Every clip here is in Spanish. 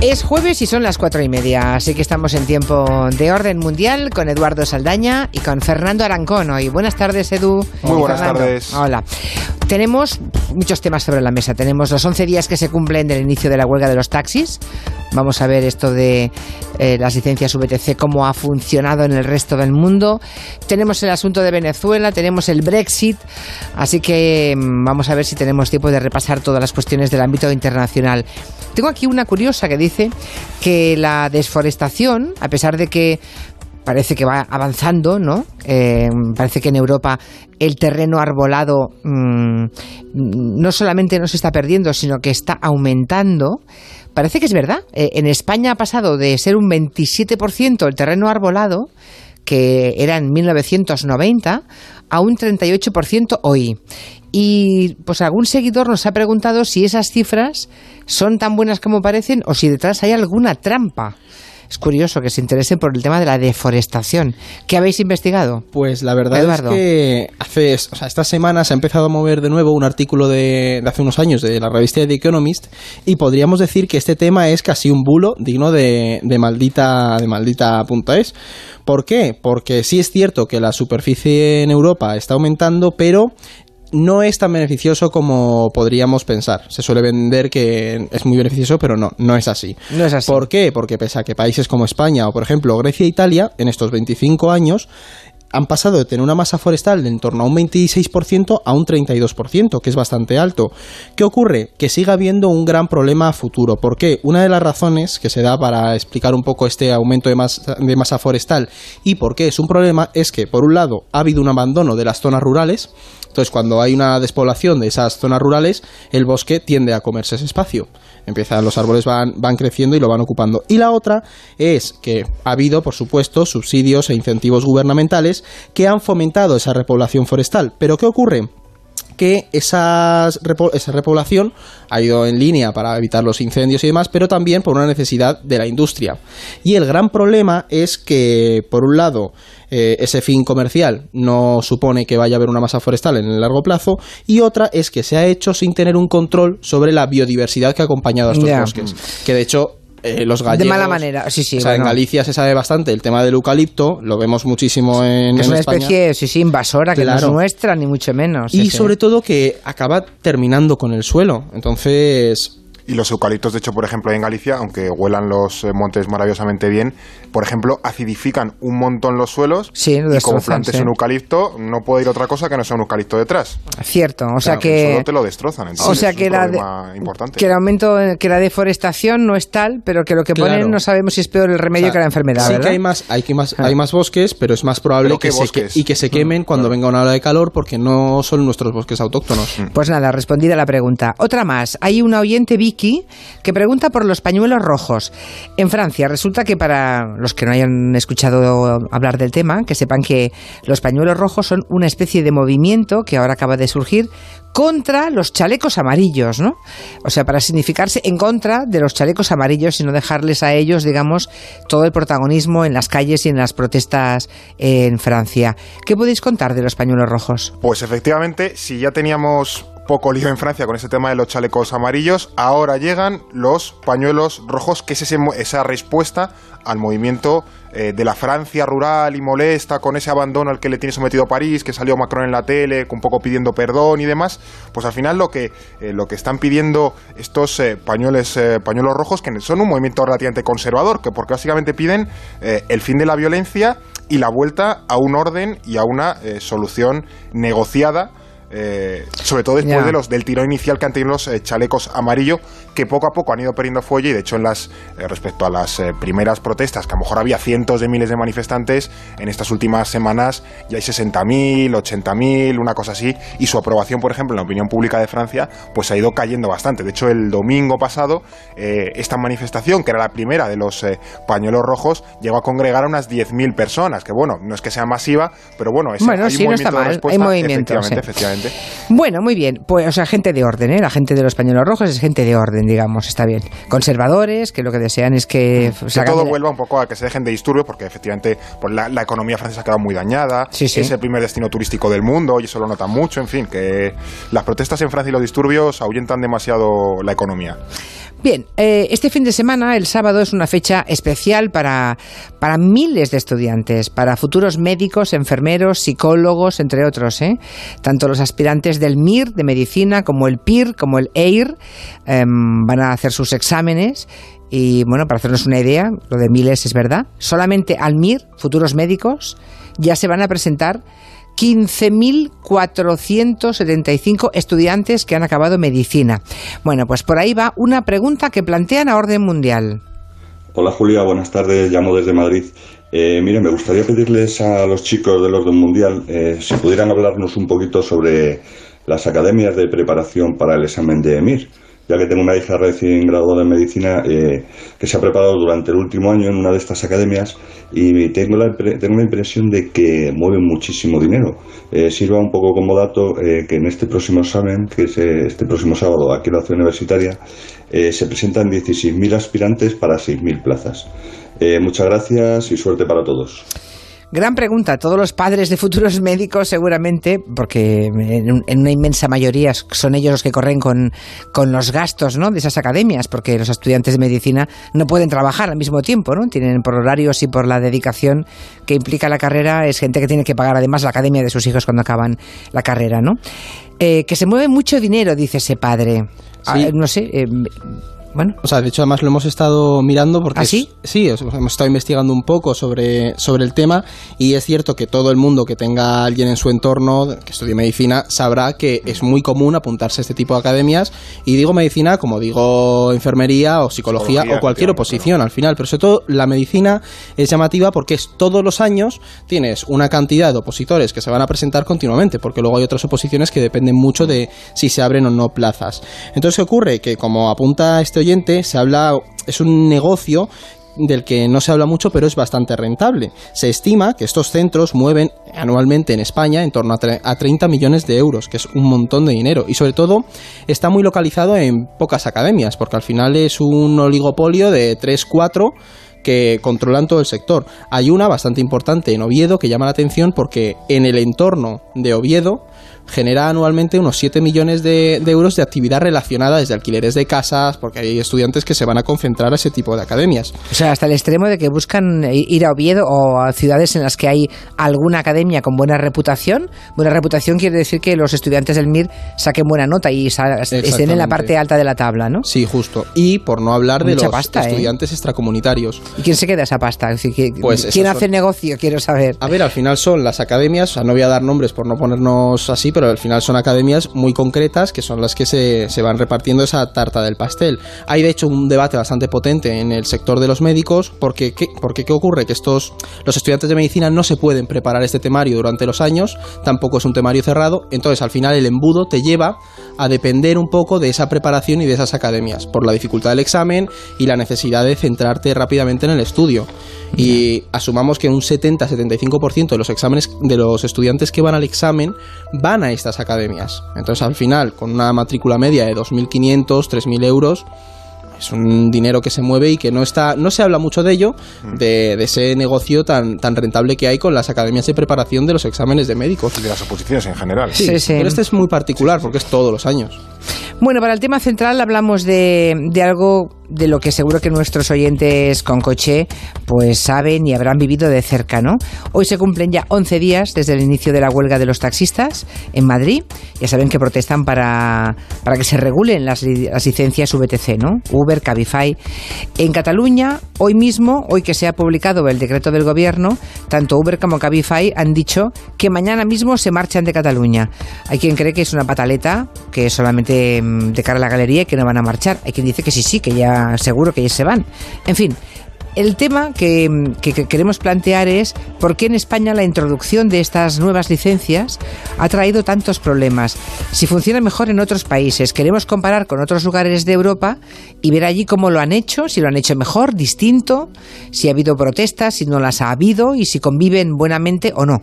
Es jueves y son las cuatro y media, así que estamos en tiempo de orden mundial con Eduardo Saldaña y con Fernando Arancón hoy. Buenas tardes, Edu. Muy buenas tardes. Hola. Tenemos muchos temas sobre la mesa. Tenemos los 11 días que se cumplen del inicio de la huelga de los taxis. Vamos a ver esto de eh, las licencias VTC, cómo ha funcionado en el resto del mundo. Tenemos el asunto de Venezuela, tenemos el Brexit. Así que mm, vamos a ver si tenemos tiempo de repasar todas las cuestiones del ámbito internacional. Tengo aquí una curiosa que dice que la desforestación, a pesar de que parece que va avanzando, ¿no? Eh, parece que en Europa el terreno arbolado mm, no solamente no se está perdiendo, sino que está aumentando. Parece que es verdad. Eh, en España ha pasado de ser un 27% el terreno arbolado, que era en 1990, a un 38% hoy. Y pues algún seguidor nos ha preguntado si esas cifras son tan buenas como parecen o si detrás hay alguna trampa. Es curioso que se interese por el tema de la deforestación. ¿Qué habéis investigado? Pues la verdad Eduardo. es que hace, o sea, esta semana se ha empezado a mover de nuevo un artículo de, de hace unos años de la revista The Economist y podríamos decir que este tema es casi un bulo digno de, de maldita de maldita.es. ¿Por qué? Porque sí es cierto que la superficie en Europa está aumentando, pero no es tan beneficioso como podríamos pensar. Se suele vender que es muy beneficioso, pero no, no es así. No es así. ¿Por qué? Porque pese a que países como España o, por ejemplo, Grecia e Italia, en estos 25 años, han pasado de tener una masa forestal de en torno a un 26% a un 32%, que es bastante alto. ¿Qué ocurre? Que sigue habiendo un gran problema a futuro. ¿Por qué? Una de las razones que se da para explicar un poco este aumento de masa, de masa forestal y por qué es un problema es que, por un lado, ha habido un abandono de las zonas rurales, entonces, cuando hay una despoblación de esas zonas rurales, el bosque tiende a comerse ese espacio. Empiezan, los árboles van, van creciendo y lo van ocupando. Y la otra es que ha habido, por supuesto, subsidios e incentivos gubernamentales que han fomentado esa repoblación forestal. Pero ¿qué ocurre? Que esas repo esa repoblación ha ido en línea para evitar los incendios y demás, pero también por una necesidad de la industria. Y el gran problema es que, por un lado, eh, ese fin comercial no supone que vaya a haber una masa forestal en el largo plazo, y otra es que se ha hecho sin tener un control sobre la biodiversidad que ha acompañado a estos bosques. Que de hecho. Eh, los gallegos, de mala manera, sí, sí. o sea, en. Galicia se sabe bastante el tema del eucalipto, lo vemos muchísimo en, Que es en una España. especie, sí, sí, invasora, que no es nuestra, ni mucho menos. Y Sí, sí. sobre todo que acaba terminando con el suelo. Entonces, Y los eucaliptos, de hecho, por ejemplo, en Galicia, aunque huelan los eh, montes maravillosamente bien, por ejemplo, acidifican un montón los suelos Sí, lo y como plantes sí. un eucalipto, no puede ir otra cosa que no sea un eucalipto detrás. Cierto, o sea Claro, que... suelo te lo destrozan. entonces O sea es que un la, problema de- importante. que el aumento, que la deforestación no es tal, pero que lo que ponen Claro. no sabemos si es peor el remedio o sea, que la enfermedad, sí ¿verdad? que hay más, hay que más, Ah. hay más bosques, pero es más probable que ¿qué se, que- y que se quemen cuando venga una ola de calor porque no son nuestros bosques autóctonos. Pues nada, respondida la pregunta. Otra más. Hay una oyente, Vicky, que pregunta por los pañuelos rojos. En Francia, resulta que para los que no hayan escuchado hablar del tema, que sepan que los pañuelos rojos son una especie de movimiento que ahora acaba de surgir contra los chalecos amarillos, ¿no? O sea, para significarse en contra de los chalecos amarillos y no dejarles a ellos, digamos, todo el protagonismo en las calles y en las protestas en Francia. ¿Qué podéis contar de los pañuelos rojos? Pues efectivamente, si ya teníamos poco lío en Francia con ese tema de los chalecos amarillos, ahora llegan los pañuelos rojos, que es ese esa respuesta al movimiento eh, de la Francia rural y molesta con ese abandono al que le tiene sometido París, que salió Macron en la tele, un poco pidiendo perdón y demás, pues al final lo que, eh, lo que están pidiendo estos eh, pañuelos, eh, pañuelos rojos, que son un movimiento relativamente conservador, que porque básicamente piden el fin de la violencia y la vuelta a un orden y a una solución negociada eh, sobre todo después de los del tirón inicial que han tenido los eh, chalecos amarillo que poco a poco han ido perdiendo fuelle y de hecho en las eh, respecto a las eh, primeras protestas que a lo mejor había cientos de miles de manifestantes en estas últimas semanas ya hay 60.000 80.000 una cosa así y su aprobación por ejemplo en la opinión pública de Francia pues ha ido cayendo bastante. De hecho el domingo pasado eh, esta manifestación que era la primera de los pañuelos rojos llegó a congregar a unas 10.000 personas que bueno no es que sea masiva pero bueno es, Bueno, hay sí, un no está movimiento de hay respuesta, movimiento, efectivamente, sí. efectivamente Bueno, muy bien. Pues, o sea, gente de orden, ¿eh? La gente de los pañuelos rojos es gente de orden, digamos, está bien. Conservadores, que lo que desean es que... que todo de- vuelva un poco a que se dejen de disturbios, porque efectivamente pues, la, la economía francesa ha quedado muy dañada, Sí, sí. es el primer destino turístico del mundo y eso lo notan mucho, en fin, que las protestas en Francia y los disturbios ahuyentan demasiado la economía. Bien, eh, este fin de semana, el sábado, es una fecha especial para, para miles de estudiantes, para futuros médicos, enfermeros, psicólogos, entre otros. ¿eh? Tanto los aspirantes del MIR de medicina como el PIR, como el EIR, em, van a hacer sus exámenes. Y bueno, para hacernos una idea, lo de miles es verdad. Solamente al MIR, futuros médicos, ya se van a presentar 15.475 estudiantes que han acabado medicina. Bueno, pues por ahí va una pregunta que plantean a orden mundial. Hola Julia, buenas tardes, llamo desde Madrid. Eh, mire, me gustaría pedirles a los chicos del orden mundial eh, si pudieran hablarnos un poquito sobre las academias de preparación para el examen de EMIR ya que tengo una hija recién graduada en medicina eh, que se ha preparado durante el último año en una de estas academias y tengo la, tengo impresión de que mueven muchísimo dinero. Eh, sirva un poco como dato eh, que en este próximo examen, que es este próximo sábado aquí en la ciudad universitaria, se presentan 16.000 aspirantes para 6.000 plazas. muchas gracias y suerte para todos. Gran pregunta. Todos los padres de futuros médicos seguramente, porque en, una inmensa mayoría son ellos los que corren con, los gastos ¿no? de esas academias, porque los estudiantes de medicina no pueden trabajar al mismo tiempo, ¿no? Tienen por horarios y por la dedicación que implica la carrera, es gente que tiene que pagar además la academia de sus hijos cuando acaban la carrera, ¿no? Eh, que se mueve mucho dinero, dice ese padre. Ah, no sé, eh, bueno. O sea, de hecho, además lo hemos estado mirando porque. ¿Ah, sí? sí, hemos estado investigando un poco sobre, sobre el tema y es cierto que todo el mundo que tenga alguien en su entorno que estudie medicina sabrá que es muy común apuntarse a este tipo de academias. Y digo medicina como digo enfermería o psicología, o cualquier oposición al final. Pero sobre todo la medicina es llamativa porque es todos los años tienes una cantidad de opositores que se van a presentar continuamente, porque luego hay otras oposiciones que dependen mucho de si se abren o no plazas. Entonces, ¿qué ocurre? Que como apunta este se habla, es un negocio del que no se habla mucho, pero es bastante rentable. Se estima que estos centros mueven anualmente en España en torno a, 30 millones de euros, que es un montón de dinero. Y sobre todo está muy localizado en pocas academias, porque al final es un oligopolio de 3-4 que controlan todo el sector. Hay una bastante importante en Oviedo que llama la atención porque en el entorno de Oviedo genera anualmente unos 7 millones de, euros de actividad relacionada desde alquileres de casas, porque hay estudiantes que se van a concentrar a ese tipo de academias. O sea, hasta el extremo de que buscan ir a Oviedo o a ciudades en las que hay alguna academia con buena reputación. Buena reputación quiere decir que los estudiantes del MIR saquen buena nota y estén en la parte alta de la tabla, ¿no? Sí, justo. Y por no hablar de los ¿eh? estudiantes extracomunitarios. ¿Y quién se queda esa pasta? Pues ¿Quién hace negocio? Quiero saber. A ver, al final son las academias, o sea, no voy a dar nombres por no ponernos así, pero al final son academias muy concretas que son las que se, se van repartiendo esa tarta del pastel. Hay de hecho un debate bastante potente en el sector de los médicos porque ¿qué, porque, ¿qué ocurre? Que estos, los estudiantes de medicina no se pueden preparar este temario durante los años, tampoco es un temario cerrado, entonces al final el embudo te lleva a depender un poco de esa preparación y de esas academias, por la dificultad del examen y la necesidad de centrarte rápidamente en el estudio. Y asumamos que un 70-75% de los exámenes de los estudiantes que van al examen van a estas academias. Entonces, al final, con una matrícula media de 2.500, 3.000 euros, es un dinero que se mueve y que no está no se habla mucho de ello mm. de, ese negocio tan tan rentable que hay con las academias de preparación de los exámenes de médicos y de las oposiciones en general sí, sí, pero este es muy particular porque es todos los años bueno para el tema central hablamos de, de algo de lo que seguro que nuestros oyentes con coche pues saben y habrán vivido de cerca, ¿no? Hoy se cumplen ya 11 días desde el inicio de la huelga de los taxistas en Madrid. Ya saben que protestan para, para que se regulen las, licencias VTC, ¿no? Uber, Cabify. En Cataluña, hoy mismo, hoy que se ha publicado el decreto del gobierno, tanto Uber como Cabify han dicho que mañana mismo se marchan de Cataluña. Hay quien cree que es una pataleta, que es solamente mm, de cara a la galería y que no van a marchar. Hay quien dice que sí, sí, que ya seguro que ya se van. En fin, el tema que, queremos plantear es por qué en España la introducción de estas nuevas licencias ha traído tantos problemas. Si funciona mejor en otros países, queremos comparar con otros lugares de Europa y ver allí cómo lo han hecho, si lo han hecho mejor, distinto, si ha habido protestas, si no las ha habido y si conviven buenamente o no.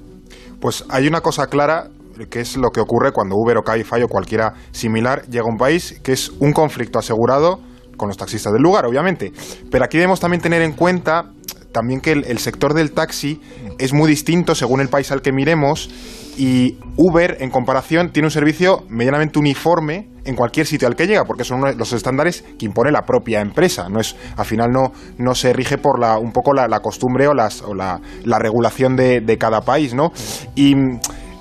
Pues hay una cosa clara que es lo que ocurre cuando Uber o Cabify o cualquiera similar llega a un país, que es un conflicto asegurado con los taxistas del lugar, obviamente. Pero aquí debemos también tener en cuenta también que el, sector del taxi es muy distinto según el país al que miremos y Uber, en comparación, tiene un servicio medianamente uniforme en cualquier sitio al que llega, porque son los estándares que impone la propia empresa. No es, al final no, no se rige por la, un poco la, costumbre o, las, o la, la regulación de, de, cada país, ¿no? Y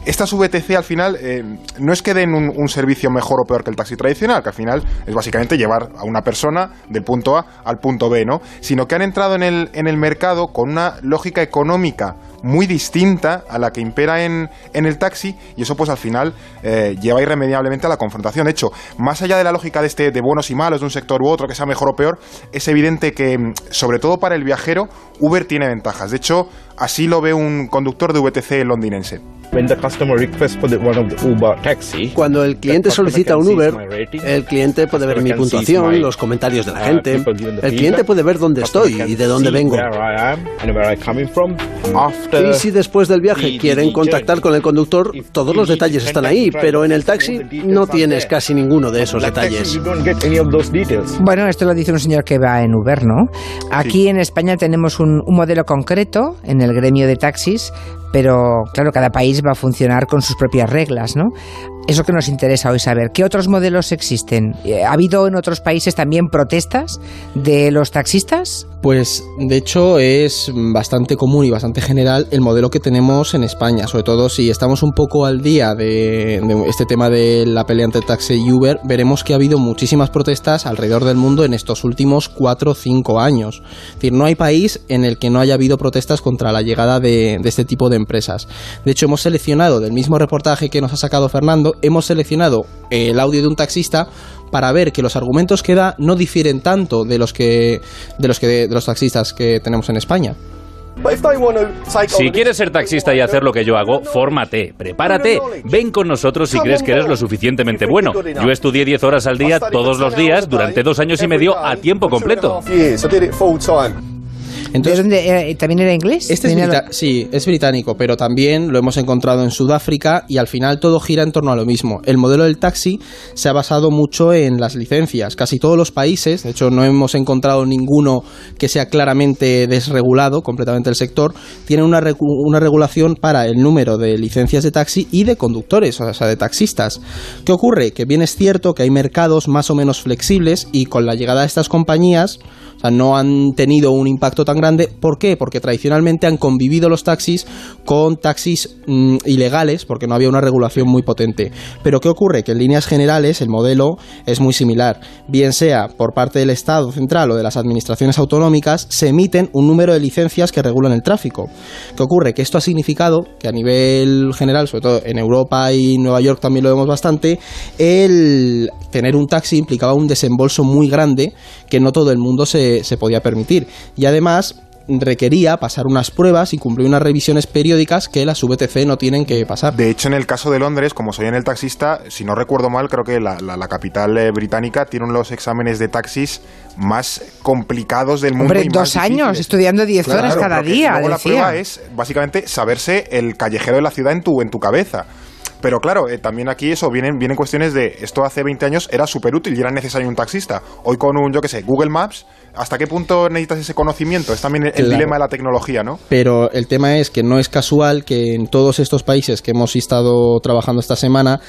estas VTC al final eh, no es que den un, servicio mejor o peor que el taxi tradicional, que al final es básicamente llevar a una persona del punto A al punto B, ¿no? Sino que han entrado en el, en el mercado con una lógica económica muy distinta a la que impera en, en el taxi y eso pues al final eh, lleva irremediablemente a la confrontación. De hecho, más allá de la lógica de, este, de buenos y malos de un sector u otro, que sea mejor o peor, es evidente que, mm, sobre todo para el viajero, Uber tiene ventajas. De hecho, así lo ve un conductor de VTC londinense. Cuando el cliente solicita un Uber, el cliente puede ver mi puntuación, los comentarios de la uh, gente. El cliente puede ver dónde estoy y de dónde vengo. Y si después del viaje quieren contactar con el conductor, todos los detalles están ahí, pero en el taxi no tienes casi ninguno de esos detalles. Bueno, esto lo dice un señor que va en Uber, ¿no? Aquí en España tenemos un, un modelo concreto en el gremio de taxis pero claro, cada país va a funcionar con sus propias reglas, ¿no? Eso que nos interesa hoy saber. ¿Qué otros modelos existen? Eh, ¿Ha habido en otros países también protestas de los taxistas? Pues de hecho es bastante común y bastante general el modelo que tenemos en España, sobre todo si estamos un poco al día de, este tema de la pelea entre taxi y Uber, veremos que ha habido muchísimas protestas alrededor del mundo en estos últimos 4 o 5 años. Es decir, no hay país en el que no haya habido protestas contra la llegada de, de este tipo de empresas. De hecho, hemos seleccionado del mismo reportaje que nos ha sacado Fernando, hemos seleccionado el audio de un taxista para ver que los argumentos que da no difieren tanto de los que de los que de los taxistas que tenemos en España. Si quieres ser taxista y hacer lo que yo hago, fórmate, prepárate, ven con nosotros si crees que eres lo suficientemente bueno. Yo estudié 10 horas al día todos los días durante dos años y medio a tiempo completo. Entonces, ¿También era inglés? Este Sí, es británico, pero también lo hemos encontrado en Sudáfrica y al final todo gira en torno a lo mismo. El modelo del taxi se ha basado mucho en las licencias. Casi todos los países, de hecho no hemos encontrado ninguno que sea claramente desregulado completamente el sector, tienen una, una regulación para el número de licencias de taxi y de conductores, o sea, de taxistas. ¿Qué ocurre? Que bien es cierto que hay mercados más o menos flexibles y con la llegada de estas compañías, no han tenido un impacto tan grande. ¿Por qué? Porque tradicionalmente han convivido los taxis con taxis mm, ilegales, porque no había una regulación muy potente. Pero ¿qué ocurre? Que en líneas generales el modelo es muy similar. Bien sea por parte del Estado central o de las administraciones autonómicas, se emiten un número de licencias que regulan el tráfico. ¿Qué ocurre? Que esto ha significado que a nivel general, sobre todo en Europa y Nueva York también lo vemos bastante, el tener un taxi implicaba un desembolso muy grande que no todo el mundo se, se podía permitir. Y además, requería pasar unas pruebas y cumplir unas revisiones periódicas que las VTC no tienen que pasar. De hecho, en el caso de Londres, como soy en el taxista, si no recuerdo mal, creo que la, capital eh, británica tiene los exámenes de taxis más complicados del mundo. Hombre, dos años estudiando 10 horas cada día. la prueba es básicamente saberse el callejero de la ciudad en tu, en tu cabeza. Pero claro, eh, también aquí eso vienen, vienen cuestiones de esto hace 20 años era súper útil y era necesario un taxista. Hoy con un, yo qué sé, Google Maps, ¿hasta qué punto necesitas ese conocimiento? Es también el, dilema de la tecnología, ¿no? Pero el tema es que no es casual que en todos estos países que hemos estado trabajando esta semana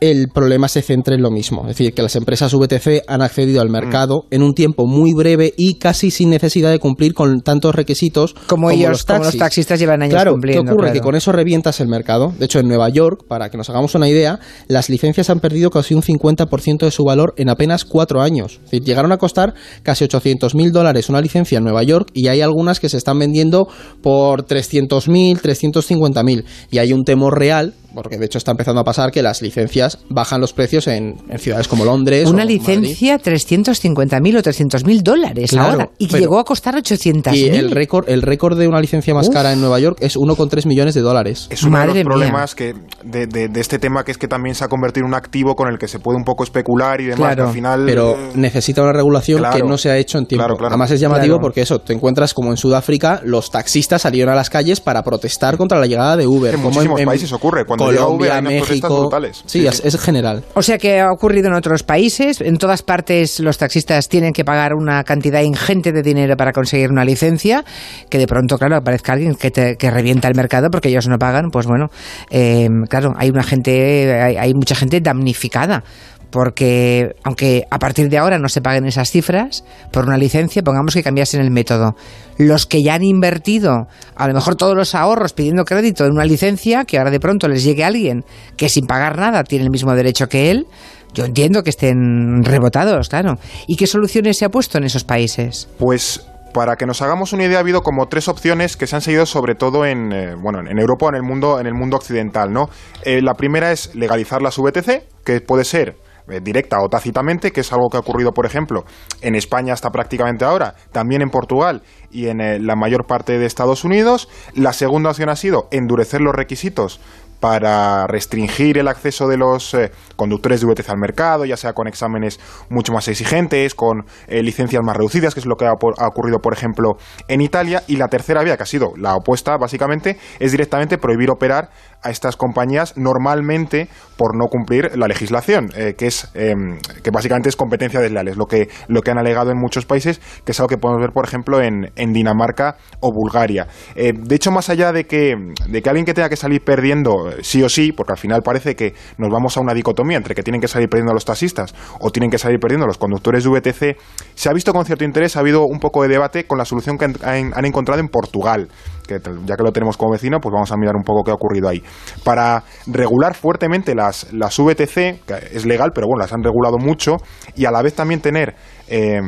el problema se centra en lo mismo. Es decir, que las empresas VTC han accedido al mercado mm. en un tiempo muy breve y casi sin necesidad de cumplir con tantos requisitos como, ellos, los como los taxistas llevan años claro, cumpliendo. ¿Qué ocurre? Que con eso revientas el mercado. De hecho, en Nueva York, para que nos hagamos una idea, las licencias han perdido casi un 50% de su valor en apenas cuatro años. Es decir, llegaron a costar casi 800 mil dólares una licencia en Nueva York y hay algunas que se están vendiendo por 300 mil, 350 mil. Y hay un temor real porque de hecho está empezando a pasar que las licencias bajan los precios en, ciudades como Londres. Una licencia 350.000 o 300.000 dólares ahora y llegó a costar 800.000. Y el récord, el récord de una licencia más cara en Nueva York es 1,3 millones de dólares. Es uno de los problemas que de, de, este tema que es que también se ha convertido en un activo con el que se puede un poco especular y demás. Al final, pero eh, necesita una regulación que no se ha hecho en tiempo. Además es llamativo porque eso, te encuentras como en Sudáfrica, los taxistas salieron a las calles para protestar contra la llegada de Uber. En muchísimos países ocurre. Cuando Colombia, México. Sí, Es, general. O sea que ha ocurrido en otros países. En todas partes los taxistas tienen que pagar una cantidad ingente de dinero para conseguir una licencia. Que de pronto, claro, aparezca alguien que, que revienta el mercado porque ellos no pagan. Pues bueno, eh, claro, hay una gente, hay mucha gente damnificada porque aunque a partir de ahora no se paguen esas cifras por una licencia, pongamos que cambiasen el método. Los que ya han invertido a lo mejor todos los ahorros pidiendo crédito en una licencia, que ahora de pronto les llegue alguien que sin pagar nada tiene el mismo derecho que él, yo entiendo que estén rebotados, claro. ¿Y qué soluciones se ha puesto en esos países? Pues para que nos hagamos una idea, ha habido como tres opciones que se han seguido sobre todo en, eh, bueno, en Europa o en el mundo, en el mundo occidental, ¿no? Eh, la primera es legalizar las VTC, que puede ser directa o tácitamente, que es algo que ha ocurrido, por ejemplo, en España hasta prácticamente ahora, también en Portugal y en la mayor parte de Estados Unidos. La segunda opción ha sido endurecer los requisitos para restringir el acceso de los eh, conductores de VTC al mercado, ya sea con exámenes mucho más exigentes, con eh, licencias más reducidas, que es lo que ha, ocurrido, por ejemplo, en Italia. Y la tercera vía, que ha sido la opuesta, básicamente, es directamente prohibir operar a estas compañías normalmente por no cumplir la legislación, eh, que es em, que básicamente es competencia desleal, es lo que, lo que han alegado en muchos países, que es algo que podemos ver, por ejemplo, en, Dinamarca o Bulgaria. de hecho, más allá de que, de que alguien que tenga que salir perdiendo sí o sí, porque al final parece que nos vamos a una dicotomía entre que tienen que salir perdiendo los taxistas o tienen que salir perdiendo los conductores de VTC, se ha visto con cierto interés, ha habido un poco de debate con la solución que han, encontrado en Portugal, que ya que lo tenemos como vecino, pues vamos a mirar un poco qué ha ocurrido ahí. Para regular fuertemente las, las VTC, que es legal, pero bueno, las han regulado mucho, y a la vez también tener eh,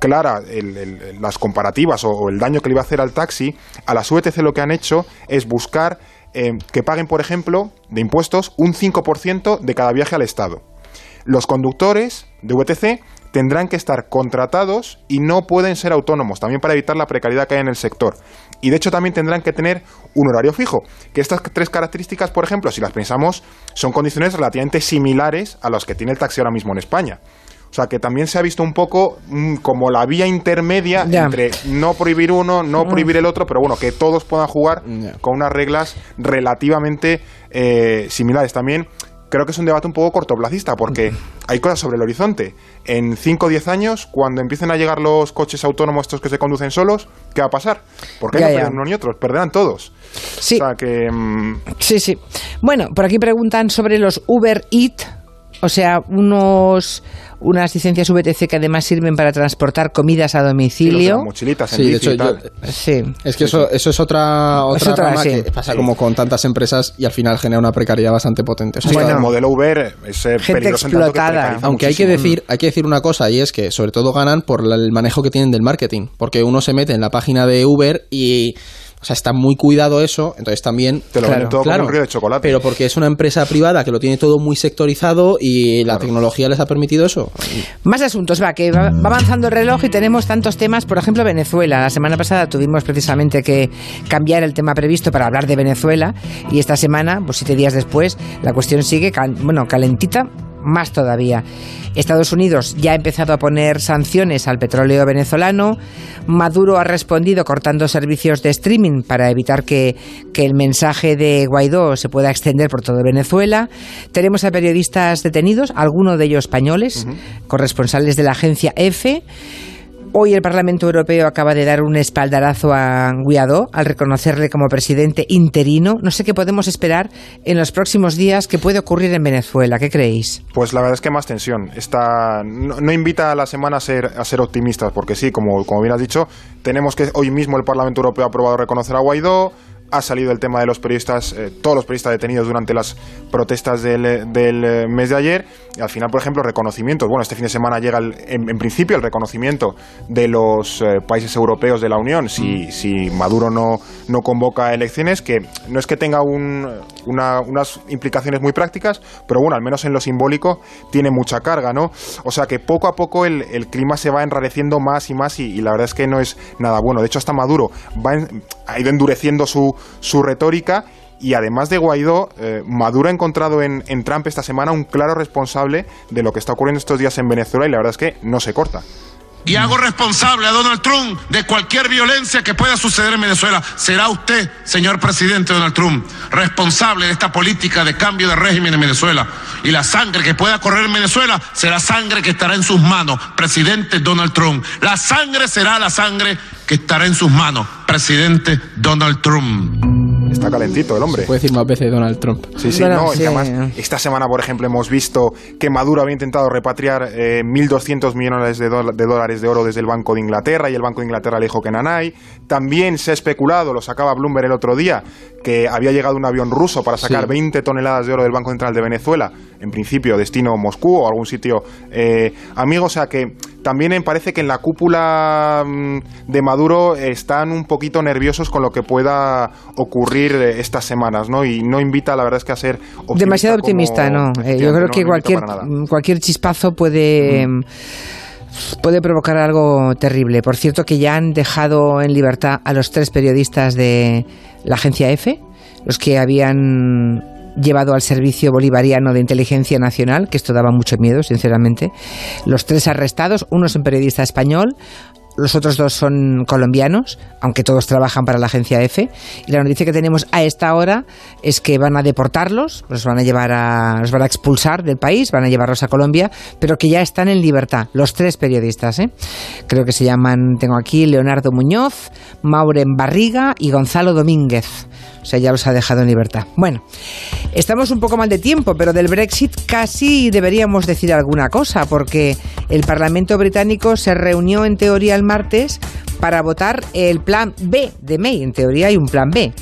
clara las comparativas o, el daño que le iba a hacer al taxi, a las VTC lo que han hecho es buscar eh, que paguen, por ejemplo, de impuestos un 5% de cada viaje al Estado. Los conductores de VTC tendrán que estar contratados y no pueden ser autónomos, también para evitar la precariedad que hay en el sector. Y de hecho también tendrán que tener un horario fijo, que estas tres características, por ejemplo, si las pensamos, son condiciones relativamente similares a las que tiene el taxi ahora mismo en España. O sea, que también se ha visto un poco mm, como la vía intermedia entre no prohibir uno, no mm. prohibir el otro, pero bueno, que todos puedan jugar con unas reglas relativamente eh, similares. También creo que es un debate un poco cortoplacista, porque hay cosas sobre el horizonte. En 5 o 10 años, cuando empiecen a llegar los coches autónomos estos que se conducen solos, ¿qué va a pasar? Porque no pierden unos ni otros, perderán todos. Sí. O sea que... Mm, sí, sí. Bueno, por aquí preguntan sobre los Uber Eat, o sea, unos unas licencias VTC que además sirven para transportar comidas a domicilio. Sí, mochilitas en sí, sí. Es que eso, eso es otra, otra, que pasa como con tantas empresas y al final genera una precariedad bastante potente. bueno, el modelo Uber es eh, gente explotada. Aunque hay que decir, hay que decir una cosa y es que sobre todo ganan por el manejo que tienen del marketing, porque uno se mete en la página de Uber y o sea, está muy cuidado eso, entonces también... Te lo claro, todo claro, un río de chocolate. Pero porque es una empresa privada que lo tiene todo muy sectorizado y la tecnología les ha permitido eso. Más asuntos, va, que va, avanzando el reloj y tenemos tantos temas, por ejemplo, Venezuela. La semana pasada tuvimos precisamente que cambiar el tema previsto para hablar de Venezuela y esta semana, pues siete días después, la cuestión sigue, bueno, calentita más todavía. Estados Unidos ya ha empezado a poner sanciones al petróleo venezolano. Maduro ha respondido cortando servicios de streaming para evitar que, el mensaje de Guaidó se pueda extender por toda Venezuela. Tenemos a periodistas detenidos, algunos de ellos españoles, corresponsales de la agencia EFE. Hoy el Parlamento Europeo acaba de dar un espaldarazo a Guiadó al reconocerle como presidente interino. No sé qué podemos esperar en los próximos días que puede ocurrir en Venezuela. ¿Qué creéis? Pues la verdad es que más tensión. Está, no, invita a la semana a ser, a ser optimistas, porque sí, como, como bien has dicho, tenemos que hoy mismo el Parlamento Europeo ha aprobado reconocer a Guaidó ha salido el tema de los periodistas, eh, todos los periodistas detenidos durante las protestas del, eh, mes de ayer. Y al final, por ejemplo, reconocimientos. Bueno, este fin de semana llega en, principio el reconocimiento de los eh, países europeos de la Unión si, mm. si Maduro no, no convoca elecciones, que no es que tenga unas implicaciones muy prácticas, pero bueno, al menos en lo simbólico tiene mucha carga, ¿no? O sea que poco a poco el, clima se va enrareciendo más y más y, la verdad es que no es nada bueno. De hecho, hasta Maduro ha ido endureciendo su, su retórica y además de Guaidó, eh, Maduro ha encontrado en, en, Trump esta semana un claro responsable de lo que está ocurriendo estos días en Venezuela y la verdad es que no se corta. Y hago responsable a Donald Trump de cualquier violencia que pueda suceder en Venezuela. ¿Será usted, señor presidente Donald Trump, responsable de esta política de cambio de régimen en Venezuela? Y la sangre que pueda correr en Venezuela será sangre que estará en sus manos, presidente Donald Trump. La sangre será la sangre que estará en sus manos, presidente Donald Trump. Está calentito el hombre. puede decir más veces Donald Trump. Sí, sí, no. además, esta semana, por ejemplo, hemos visto que Maduro había intentado repatriar 1.200 millones de, de, dólares de oro desde el Banco de Inglaterra y el Banco de Inglaterra le dijo que nanay. También se ha especulado, lo sacaba Bloomberg el otro día, que había llegado un avión ruso para sacar 20 toneladas de oro del Banco Central de Venezuela, en principio destino Moscú o algún sitio eh, amigo, o sea que también me parece que en la cúpula mm, de Maduro están un poquito nerviosos con lo que pueda ocurrir eh, estas semanas, ¿no? Y no invita, la verdad es que a ser demasiado optimista, no. Eh, yo creo que cualquier cualquier chispazo puede puede provocar algo terrible. Por cierto, que ya han dejado en libertad a los tres periodistas de la agencia EFE, los que habían llevado al Servicio Bolivariano de Inteligencia Nacional, que esto daba mucho miedo, sinceramente. Los tres arrestados, uno es un periodista español, los otros dos son colombianos, aunque todos trabajan para la agencia EFE. Y la noticia que tenemos a esta hora es que van a deportarlos, los van a llevar a, los van a expulsar del país, van a llevarlos a Colombia, pero que ya están en libertad, los tres periodistas. ¿eh? Creo que se llaman, tengo aquí Leonardo Muñoz, Mauren Barriga y Gonzalo Domínguez. O sea, ya los ha dejado en libertad. Bueno, estamos un poco mal de tiempo, pero del Brexit casi deberíamos decir alguna cosa, porque el Parlamento británico se reunió en teoría el martes para votar el plan B de May. En teoría hay un plan B.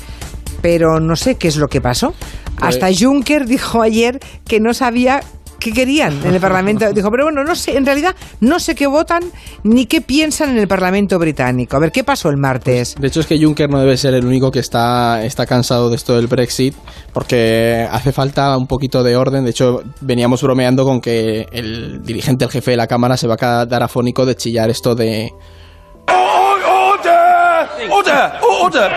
Pero no sé qué es lo que pasó. Pues Hasta Juncker dijo ayer que no sabía qué querían en el Parlamento. Dijo, pero bueno, no sé, en realidad no sé qué votan ni qué piensan en el Parlamento británico. A ver, ¿qué pasó el martes? De hecho, es que Juncker no debe ser el único que está, está cansado de esto del Brexit, porque hace falta un poquito de orden. De hecho, veníamos bromeando con que el dirigente, el jefe de la Cámara, se va a quedar afónico de chillar esto de... ¡Order! ¡Order! ¡Order!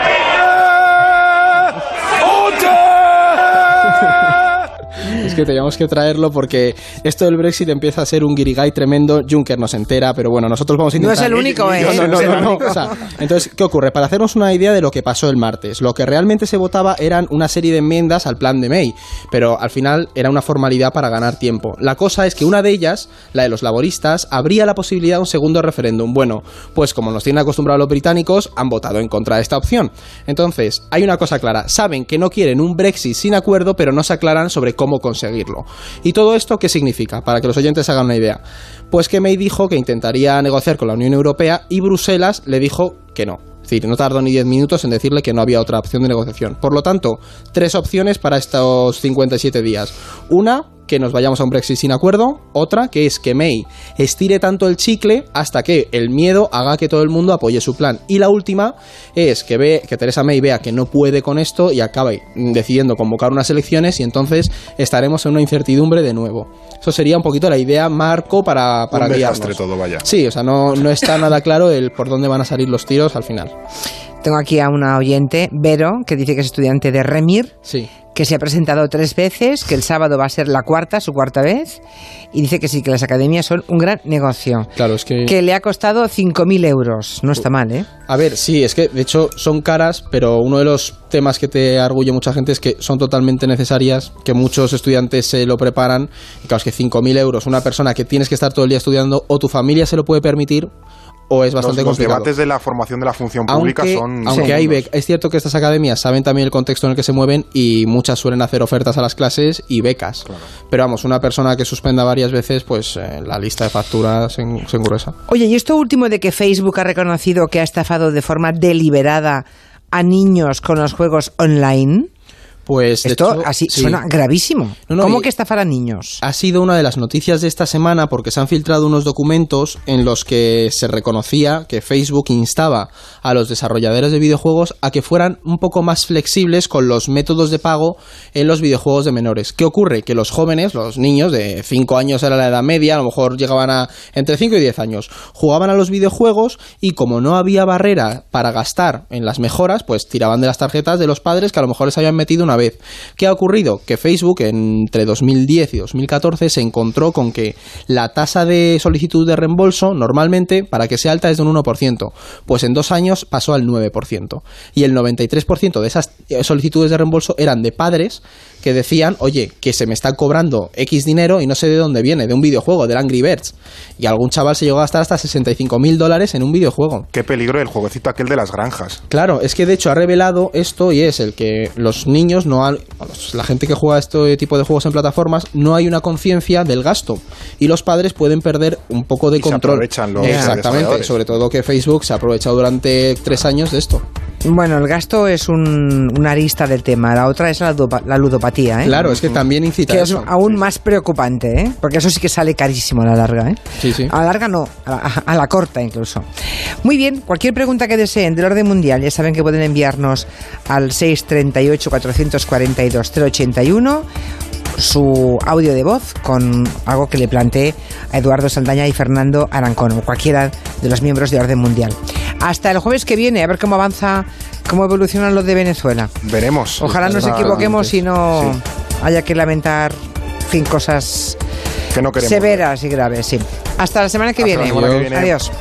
Es que teníamos que traerlo porque esto del Brexit empieza a ser un guirigay tremendo. Juncker nos entera, pero bueno, nosotros vamos a intentar. No es el único, ¿eh? No, no, no. entonces, ¿qué ocurre? Para hacernos una idea de lo que pasó el martes, lo que realmente se votaba eran una serie de enmiendas al plan de May, pero al final era una formalidad para ganar tiempo. La cosa es que una de ellas, la de los laboristas, abría la posibilidad de un segundo referéndum. Bueno, pues como nos tienen acostumbrados los británicos, han votado en contra de esta opción. Entonces, hay una cosa clara: saben que no quieren un Brexit sin acuerdo, pero no se aclaran sobre cómo conseguirlo. ¿Y todo esto qué significa? Para que los oyentes hagan una idea. Pues que May dijo que intentaría negociar con la Unión Europea y Bruselas le dijo que no. Es decir, no tardó ni 10 minutos en decirle que no había otra opción de negociación. Por lo tanto, tres opciones para estos 57 días. Una, que nos vayamos a un Brexit sin acuerdo, otra que es que May estire tanto el chicle hasta que el miedo haga que todo el mundo apoye su plan. Y la última es que ve que Teresa May vea que no puede con esto y acabe decidiendo convocar unas elecciones y entonces estaremos en una incertidumbre de nuevo. Eso sería un poquito la idea marco para para un todo, vaya. Sí, o sea, no, no está nada claro el por dónde van a salir los tiros al final. Tengo aquí a una oyente, Vero, que dice que es estudiante de Remir. Sí que se ha presentado tres veces, que el sábado va a ser la cuarta, su cuarta vez, y dice que sí, que las academias son un gran negocio. Claro, es que... Que le ha costado 5.000 euros, no está mal, ¿eh? A ver, sí, es que de hecho son caras, pero uno de los temas que te arguye mucha gente es que son totalmente necesarias, que muchos estudiantes se lo preparan, y claro, es que 5.000 euros, una persona que tienes que estar todo el día estudiando, o tu familia se lo puede permitir, o es bastante los, los debates de la formación de la función pública son. Aunque hay es cierto que estas academias saben también el contexto en el que se mueven y muchas suelen hacer ofertas a las clases y becas. Pero vamos, una persona que suspenda varias veces, pues eh, la lista de facturas se, se engruesa. Oye, y esto último de que Facebook ha reconocido que ha estafado de forma deliberada a niños con los juegos online. Pues esto así suena gravísimo. ¿Cómo que estafar a niños? Ha sido una de las noticias de esta semana porque se han filtrado unos documentos en los que se reconocía que Facebook instaba a los desarrolladores de videojuegos a que fueran un poco más flexibles con los métodos de pago en los videojuegos de menores. ¿Qué ocurre? Que los jóvenes, los niños de 5 años era la edad media, a lo mejor llegaban a entre 5 y 10 años, jugaban a los videojuegos y como no había barrera para gastar en las mejoras, pues tiraban de las tarjetas de los padres que a lo mejor les habían metido una una vez. ¿Qué ha ocurrido? Que Facebook entre 2010 y 2014 se encontró con que la tasa de solicitud de reembolso normalmente para que sea alta es de un 1%, pues en dos años pasó al 9%. Y el 93% de esas solicitudes de reembolso eran de padres que decían, oye, que se me está cobrando X dinero y no sé de dónde viene, de un videojuego, del Angry Birds. Y algún chaval se llegó a gastar hasta 65 mil dólares en un videojuego. Qué peligro el jueguecito aquel de las granjas. Claro, es que de hecho ha revelado esto y es el que los niños no han, la gente que juega este tipo de juegos en plataformas, no hay una conciencia del gasto y los padres pueden perder un poco de control. Se aprovechan los Exactamente, sobre todo que Facebook se ha aprovechado durante tres años de esto. Bueno, el gasto es un, una arista del tema, la otra es la, ludopatía. ¿eh? Claro, es que también incita que es aún más preocupante, ¿eh? porque eso sí que sale carísimo a la larga. ¿eh? Sí, sí. A la larga no, a la, corta incluso. Muy bien, cualquier pregunta que deseen del orden mundial, ya saben que pueden enviarnos al 638-442-081 su audio de voz con algo que le plantee a Eduardo Saldaña y Fernando Arancón, o cualquiera de los miembros de Orden Mundial. Hasta el jueves que viene, a ver cómo avanza, cómo evoluciona lo de Venezuela. Veremos. Ojalá nos equivoquemos y no haya que lamentar, fin, cosas severas y graves, sí. Hasta la semana que, viene. Adiós.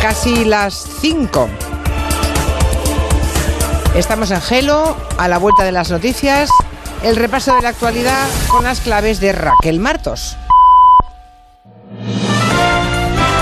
Casi las 5. Estamos en Gelo, a la vuelta de las noticias, el repaso de la actualidad con las claves de Raquel Martos.